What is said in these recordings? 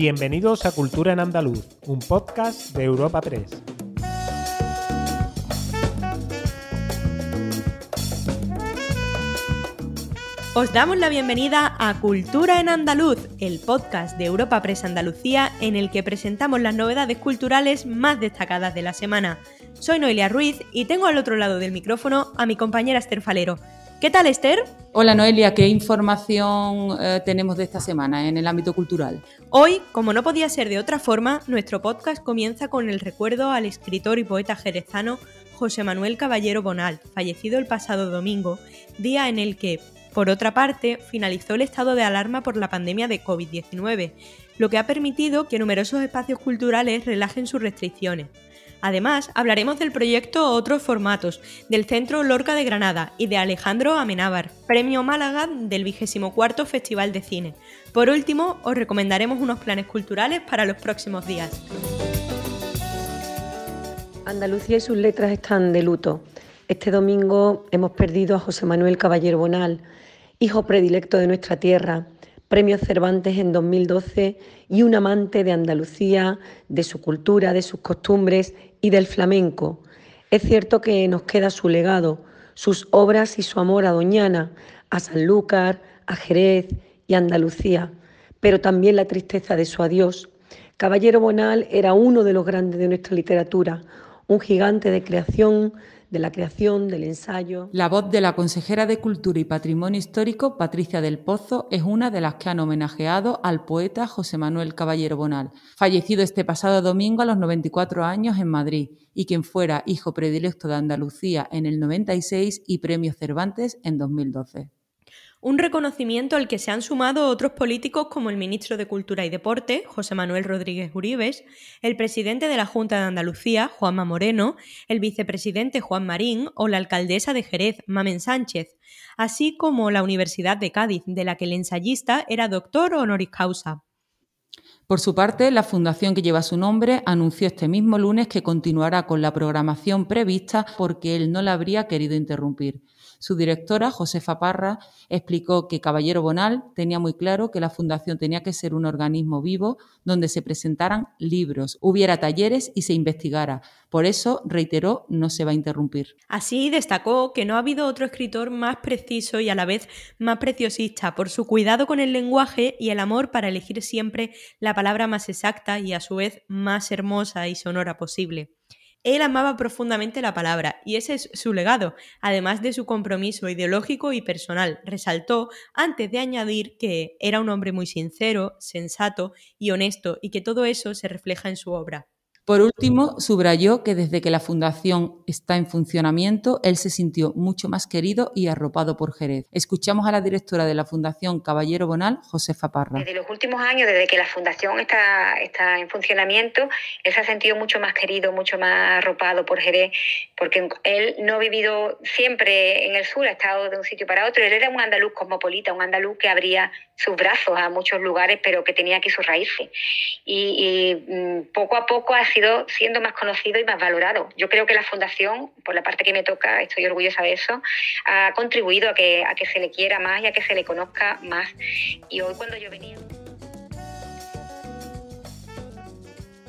Bienvenidos a Cultura en Andaluz, un podcast de Europa 3. Os damos la bienvenida a Cultura en Andaluz, el podcast de Europa Press Andalucía en el que presentamos las novedades culturales más destacadas de la semana. Soy Noelia Ruiz y tengo al otro lado del micrófono a mi compañera Esther Falero. ¿Qué tal, Esther? Hola, Noelia. ¿Qué información eh, tenemos de esta semana en el ámbito cultural? Hoy, como no podía ser de otra forma, nuestro podcast comienza con el recuerdo al escritor y poeta jerezano José Manuel Caballero Bonal, fallecido el pasado domingo, día en el que, por otra parte, finalizó el estado de alarma por la pandemia de COVID-19, lo que ha permitido que numerosos espacios culturales relajen sus restricciones. Además, hablaremos del proyecto Otros Formatos, del Centro Lorca de Granada y de Alejandro Amenábar, Premio Málaga del 24 Festival de Cine. Por último, os recomendaremos unos planes culturales para los próximos días. Andalucía y sus letras están de luto. Este domingo hemos perdido a José Manuel Caballero Bonal, hijo predilecto de nuestra tierra, Premio Cervantes en 2012 y un amante de Andalucía, de su cultura, de sus costumbres y del flamenco. Es cierto que nos queda su legado, sus obras y su amor a Doñana, a Sanlúcar, a Jerez y a Andalucía, pero también la tristeza de su adiós. Caballero Bonal era uno de los grandes de nuestra literatura, un gigante de creación, la. La voz de la consejera de Cultura y Patrimonio Histórico, Patricia del Pozo, es una de las que han homenajeado al poeta José Manuel Caballero Bonal, fallecido este pasado domingo a los 94 años en Madrid, y quien fuera hijo predilecto de Andalucía en el 96 y Premio Cervantes en 2012 un reconocimiento al que se han sumado otros políticos como el ministro de Cultura y Deporte, José Manuel Rodríguez Uribes, el presidente de la Junta de Andalucía, Juanma Moreno, el vicepresidente Juan Marín o la alcaldesa de Jerez, Mamen Sánchez, así como la Universidad de Cádiz, de la que el ensayista era doctor honoris causa. Por su parte, la fundación que lleva su nombre anunció este mismo lunes que continuará con la programación prevista porque él no la habría querido interrumpir. Su directora, Josefa Parra, explicó que Caballero Bonal tenía muy claro que la Fundación tenía que ser un organismo vivo donde se presentaran libros, hubiera talleres y se investigara. Por eso, reiteró, no se va a interrumpir. Así destacó que no ha habido otro escritor más preciso y a la vez más preciosista por su cuidado con el lenguaje y el amor para elegir siempre la palabra más exacta y a su vez más hermosa y sonora posible. Él amaba profundamente la palabra y ese es su legado, además de su compromiso ideológico y personal. Resaltó antes de añadir que era un hombre muy sincero, sensato y honesto y que todo eso se refleja en su obra. Por último, subrayó que desde que la fundación está en funcionamiento, él se sintió mucho más querido y arropado por Jerez. Escuchamos a la directora de la Fundación Caballero Bonal, Josefa Parra. Desde los últimos años, desde que la fundación está, está en funcionamiento, él se ha sentido mucho más querido, mucho más arropado por Jerez, porque él no ha vivido siempre en el sur, ha estado de un sitio para otro. Él era un andaluz cosmopolita, un andaluz que abría sus brazos a muchos lugares, pero que tenía aquí sus raíces. Y, mm, poco a poco ha sido siendo más conocido y más valorado. Yo creo que la Fundación, por la parte que me toca, estoy orgullosa de eso, ha contribuido a que, a que se le quiera más y a que se le conozca más. Y hoy cuando yo venía...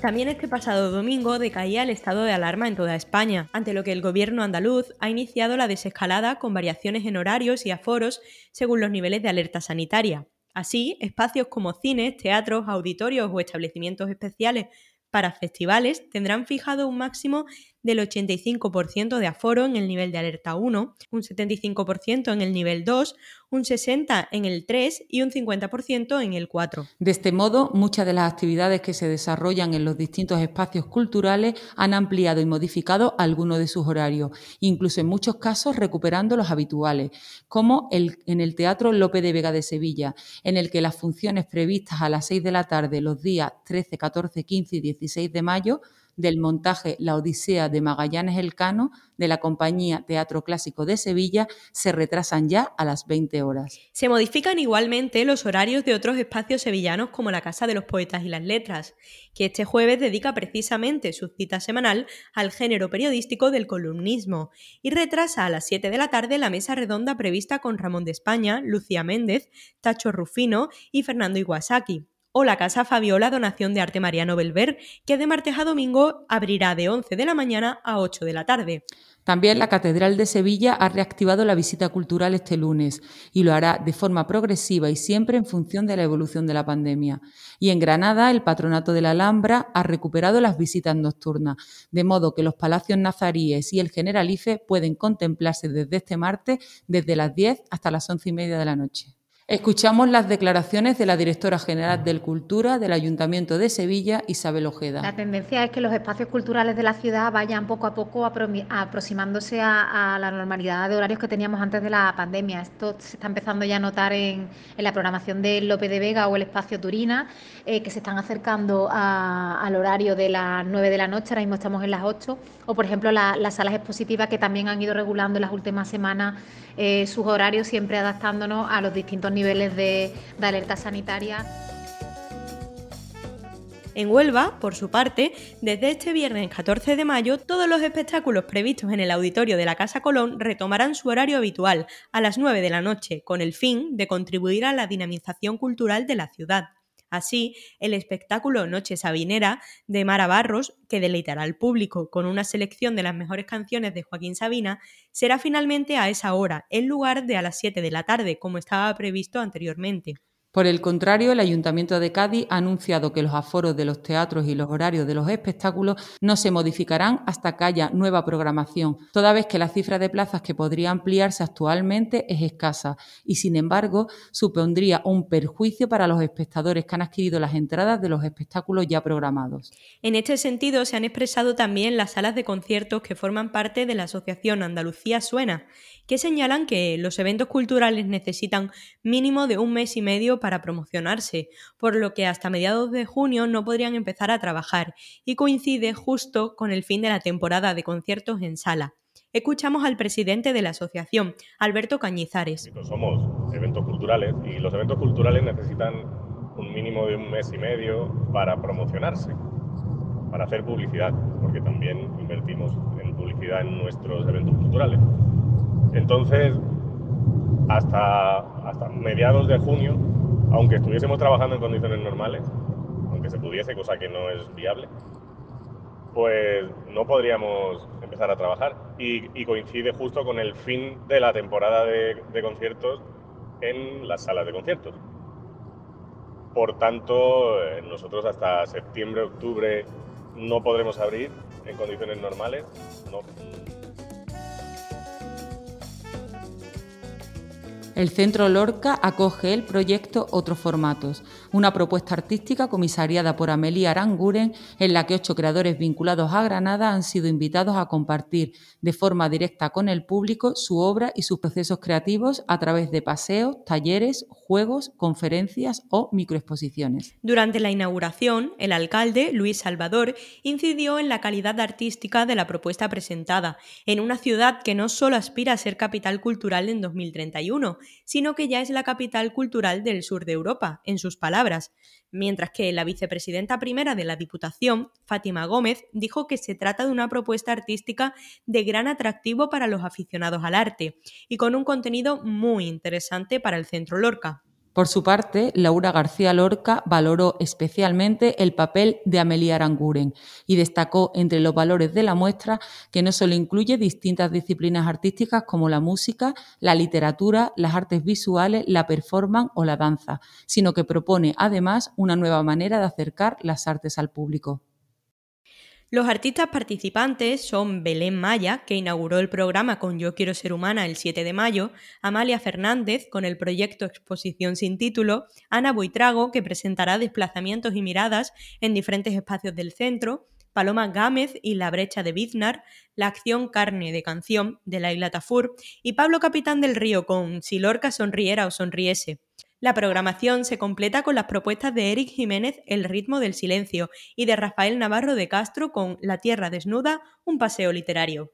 También este pasado domingo decaía el estado de alarma en toda España, ante lo que el gobierno andaluz ha iniciado la desescalada con variaciones en horarios y aforos según los niveles de alerta sanitaria. Así, espacios como cines, teatros, auditorios o establecimientos especiales para festivales tendrán fijado un máximo del 85% de aforo en el nivel de alerta 1, un 75% en el nivel 2, un 60% en el 3 y un 50% en el 4. De este modo, muchas de las actividades que se desarrollan en los distintos espacios culturales han ampliado y modificado algunos de sus horarios, incluso en muchos casos recuperando los habituales, como el, en el Teatro Lope de Vega de Sevilla, en el que las funciones previstas a las 6 de la tarde los días 13, 14, 15 y 16 de mayo del montaje La Odisea de Magallanes Elcano de la compañía Teatro Clásico de Sevilla se retrasan ya a las 20 horas. Se modifican igualmente los horarios de otros espacios sevillanos como la Casa de los Poetas y las Letras, que este jueves dedica precisamente su cita semanal al género periodístico del columnismo y retrasa a las 7 de la tarde la mesa redonda prevista con Ramón de España, Lucía Méndez, Tacho Rufino y Fernando Iwasaki o la Casa Fabiola Donación de Arte Mariano Belver, que de martes a domingo abrirá de 11 de la mañana a 8 de la tarde. También la Catedral de Sevilla ha reactivado la visita cultural este lunes y lo hará de forma progresiva y siempre en función de la evolución de la pandemia. Y en Granada, el Patronato de la Alhambra ha recuperado las visitas nocturnas, de modo que los palacios nazaríes y el Generalife pueden contemplarse desde este martes desde las 10 hasta las 11 y media de la noche. Escuchamos las declaraciones de la directora general del Cultura del Ayuntamiento de Sevilla, Isabel Ojeda. La tendencia es que los espacios culturales de la ciudad vayan poco a poco aproximándose a, la normalidad de horarios que teníamos antes de la pandemia. Esto se está empezando ya a notar en, la programación del López de Vega o el espacio Turina, eh, que se están acercando al horario de las 9 de la noche, ahora mismo estamos en las 8, o por ejemplo las salas expositivas que también han ido regulando en las últimas semanas eh, sus horarios, siempre adaptándonos a los distintos niveles de, alerta sanitaria. En Huelva, por su parte, desde este viernes 14 de mayo, todos los espectáculos previstos en el auditorio de la Casa Colón retomarán su horario habitual, a las 9 de la noche, con el fin de contribuir a la dinamización cultural de la ciudad. Así, el espectáculo Noche Sabinera de Mara Barros, que deleitará al público con una selección de las mejores canciones de Joaquín Sabina, será finalmente a esa hora, en lugar de a las 7 de la tarde, como estaba previsto anteriormente. Por el contrario, el Ayuntamiento de Cádiz ha anunciado que los aforos de los teatros y los horarios de los espectáculos no se modificarán hasta que haya nueva programación, toda vez que la cifra de plazas que podría ampliarse actualmente es escasa y, sin embargo, supondría un perjuicio para los espectadores que han adquirido las entradas de los espectáculos ya programados. En este sentido, se han expresado también las salas de conciertos que forman parte de la Asociación Andalucía Suena que señalan que los eventos culturales necesitan mínimo de un mes y medio para promocionarse, por lo que hasta mediados de junio no podrían empezar a trabajar y coincide justo con el fin de la temporada de conciertos en sala. Escuchamos al presidente de la asociación, Alberto Cañizares. Somos eventos culturales y los eventos culturales necesitan un mínimo de un mes y medio para promocionarse, para hacer publicidad, porque también invertimos en publicidad en nuestros eventos culturales. Entonces, hasta, hasta mediados de junio, aunque estuviésemos trabajando en condiciones normales, aunque se pudiese, cosa que no es viable, pues no podríamos empezar a trabajar. Y, coincide justo con el fin de la temporada de, conciertos en las salas de conciertos. Por tanto, eh, nosotros hasta septiembre, octubre no podremos abrir en condiciones normales. No. El Centro Lorca acoge el proyecto Otros Formatos, una propuesta artística comisariada por Amelia Aranguren, en la que ocho creadores vinculados a Granada han sido invitados a compartir de forma directa con el público su obra y sus procesos creativos a través de paseos, talleres, juegos, conferencias o microexposiciones. Durante la inauguración, el alcalde, Luis Salvador, incidió en la calidad artística de la propuesta presentada, en una ciudad que no solo aspira a ser capital cultural en 2031, sino que ya es la capital cultural del sur de Europa, en sus palabras, mientras que la vicepresidenta primera de la Diputación, Fátima Gómez, dijo que se trata de una propuesta artística de gran atractivo para los aficionados al arte y con un contenido muy interesante para el Centro Lorca. Por su parte, Laura García Lorca valoró especialmente el papel de Amelia Aranguren y destacó entre los valores de la muestra que no solo incluye distintas disciplinas artísticas como la música, la literatura, las artes visuales, la performance o la danza, sino que propone además una nueva manera de acercar las artes al público. Los artistas participantes son Belén Maya, que inauguró el programa con Yo Quiero Ser Humana el 7 de mayo, Amalia Fernández, con el proyecto Exposición sin título, Ana Buitrago, que presentará desplazamientos y miradas en diferentes espacios del centro, Paloma Gámez y La Brecha de Biznar, la acción Carne de Canción de la Isla Tafur y Pablo Capitán del Río con Si Lorca sonriera o sonriese. La programación se completa con las propuestas de Eric Jiménez El ritmo del silencio y de Rafael Navarro de Castro con La tierra desnuda, un paseo literario.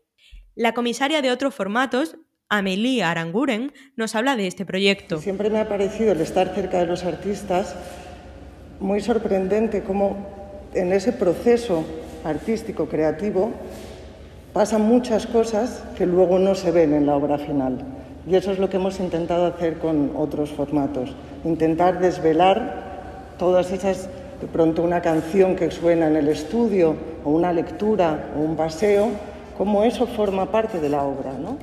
La comisaria de otros formatos, Amelie Aranguren, nos habla de este proyecto. Siempre me ha parecido el estar cerca de los artistas muy sorprendente cómo en ese proceso artístico creativo pasan muchas cosas que luego no se ven en la obra final. Y eso es lo que hemos intentado hacer con otros formatos, intentar desvelar todas esas, de pronto una canción que suena en el estudio, o una lectura, o un paseo, cómo eso forma parte de la obra, ¿no?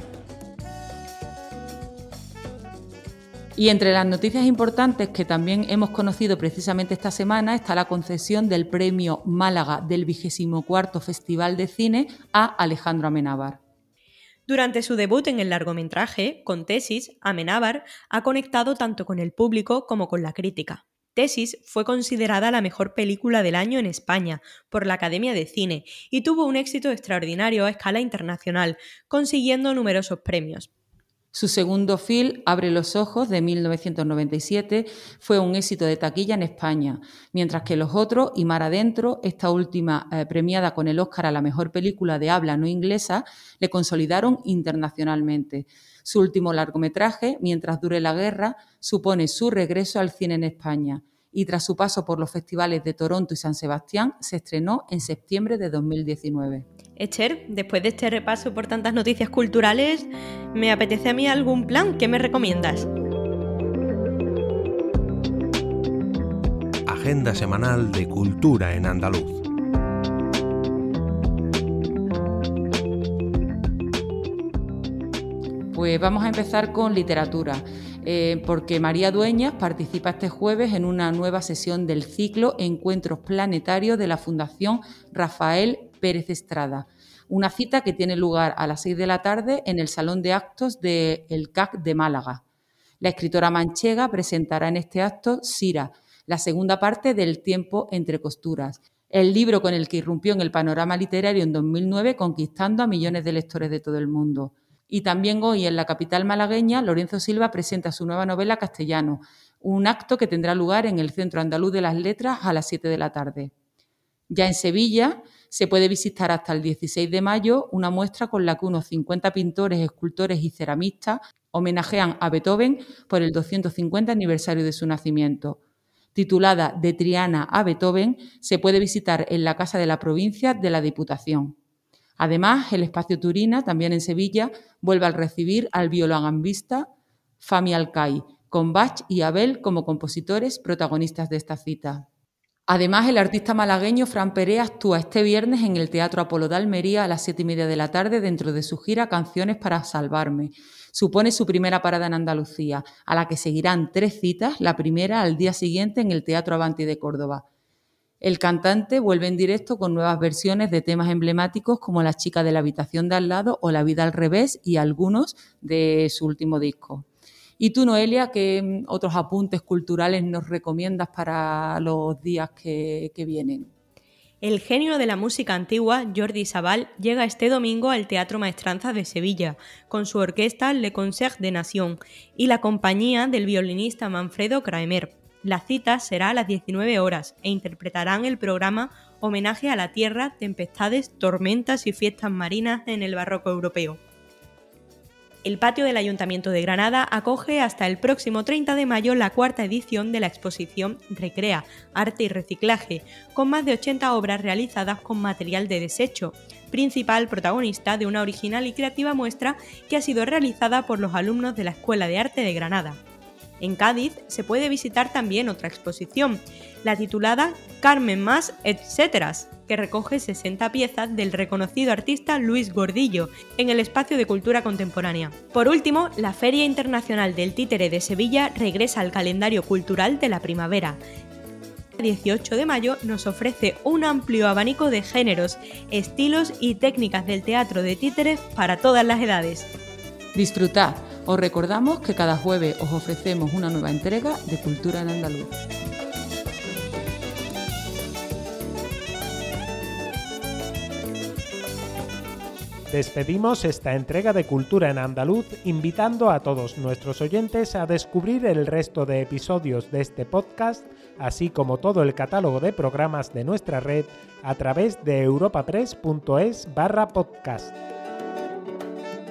Y entre las noticias importantes que también hemos conocido precisamente esta semana está la concesión del premio Málaga del 24 Festival de Cine a Alejandro Amenábar. Durante su debut en el largometraje, con Tesis, Amenábar ha conectado tanto con el público como con la crítica. Tesis fue considerada la mejor película del año en España por la Academia de Cine y tuvo un éxito extraordinario a escala internacional, consiguiendo numerosos premios. Su segundo film, Abre los Ojos, de 1997, fue un éxito de taquilla en España, mientras que los otros, Y Mar Adentro, esta última eh, premiada con el Oscar a la mejor película de habla no inglesa, le consolidaron internacionalmente. Su último largometraje, Mientras dure la guerra, supone su regreso al cine en España y tras su paso por los festivales de Toronto y San Sebastián, se estrenó en septiembre de 2019. Esther, después de este repaso por tantas noticias culturales, me apetece a mí algún plan. ¿Qué me recomiendas? Agenda semanal de cultura en andaluz. Pues vamos a empezar con literatura. Eh, porque María Dueñas participa este jueves en una nueva sesión del ciclo Encuentros Planetarios de la Fundación Rafael Pérez Estrada. Una cita que tiene lugar a las seis de la tarde en el Salón de Actos del CAC de Málaga. La escritora manchega presentará en este acto Sira, la segunda parte del Tiempo entre costuras, el libro con el que irrumpió en el panorama literario en 2009 conquistando a millones de lectores de todo el mundo. Y también hoy en la capital malagueña, Lorenzo Silva presenta su nueva novela Castellano, un acto que tendrá lugar en el Centro Andaluz de las Letras a las 7 de la tarde. Ya en Sevilla se puede visitar hasta el 16 de mayo una muestra con la que unos 50 pintores, escultores y ceramistas homenajean a Beethoven por el 250 aniversario de su nacimiento. Titulada De Triana a Beethoven, se puede visitar en la Casa de la Provincia de la Diputación. Además, el espacio Turina, también en Sevilla, vuelve a recibir al violagambista Fami Alcai, con Bach y Abel como compositores protagonistas de esta cita. Además, el artista malagueño Fran Perea actúa este viernes en el Teatro Apolo de Almería a las siete y media de la tarde dentro de su gira Canciones para Salvarme. Supone su primera parada en Andalucía, a la que seguirán tres citas, la primera al día siguiente en el Teatro Avanti de Córdoba. El cantante vuelve en directo con nuevas versiones de temas emblemáticos como La chica de la habitación de al lado o La vida al revés y algunos de su último disco. ¿Y tú, Noelia, qué otros apuntes culturales nos recomiendas para los días que, vienen? El genio de la música antigua, Jordi Sabal, llega este domingo al Teatro Maestranza de Sevilla, con su orquesta Le Concert de Nation y la compañía del violinista Manfredo Kraemer. La cita será a las 19 horas e interpretarán el programa Homenaje a la Tierra, Tempestades, Tormentas y Fiestas Marinas en el Barroco Europeo. El patio del Ayuntamiento de Granada acoge hasta el próximo 30 de mayo la cuarta edición de la exposición Recrea, Arte y Reciclaje, con más de 80 obras realizadas con material de desecho, principal protagonista de una original y creativa muestra que ha sido realizada por los alumnos de la Escuela de Arte de Granada. En Cádiz se puede visitar también otra exposición, la titulada Carmen Más, etc., que recoge 60 piezas del reconocido artista Luis Gordillo en el espacio de cultura contemporánea. Por último, la Feria Internacional del Títere de Sevilla regresa al calendario cultural de la primavera. El 18 de mayo nos ofrece un amplio abanico de géneros, estilos y técnicas del teatro de títeres para todas las edades. Disfrutad os recordamos que cada jueves os ofrecemos una nueva entrega de Cultura en Andaluz. Despedimos esta entrega de Cultura en Andaluz invitando a todos nuestros oyentes a descubrir el resto de episodios de este podcast, así como todo el catálogo de programas de nuestra red a través de europapress.es barra podcast.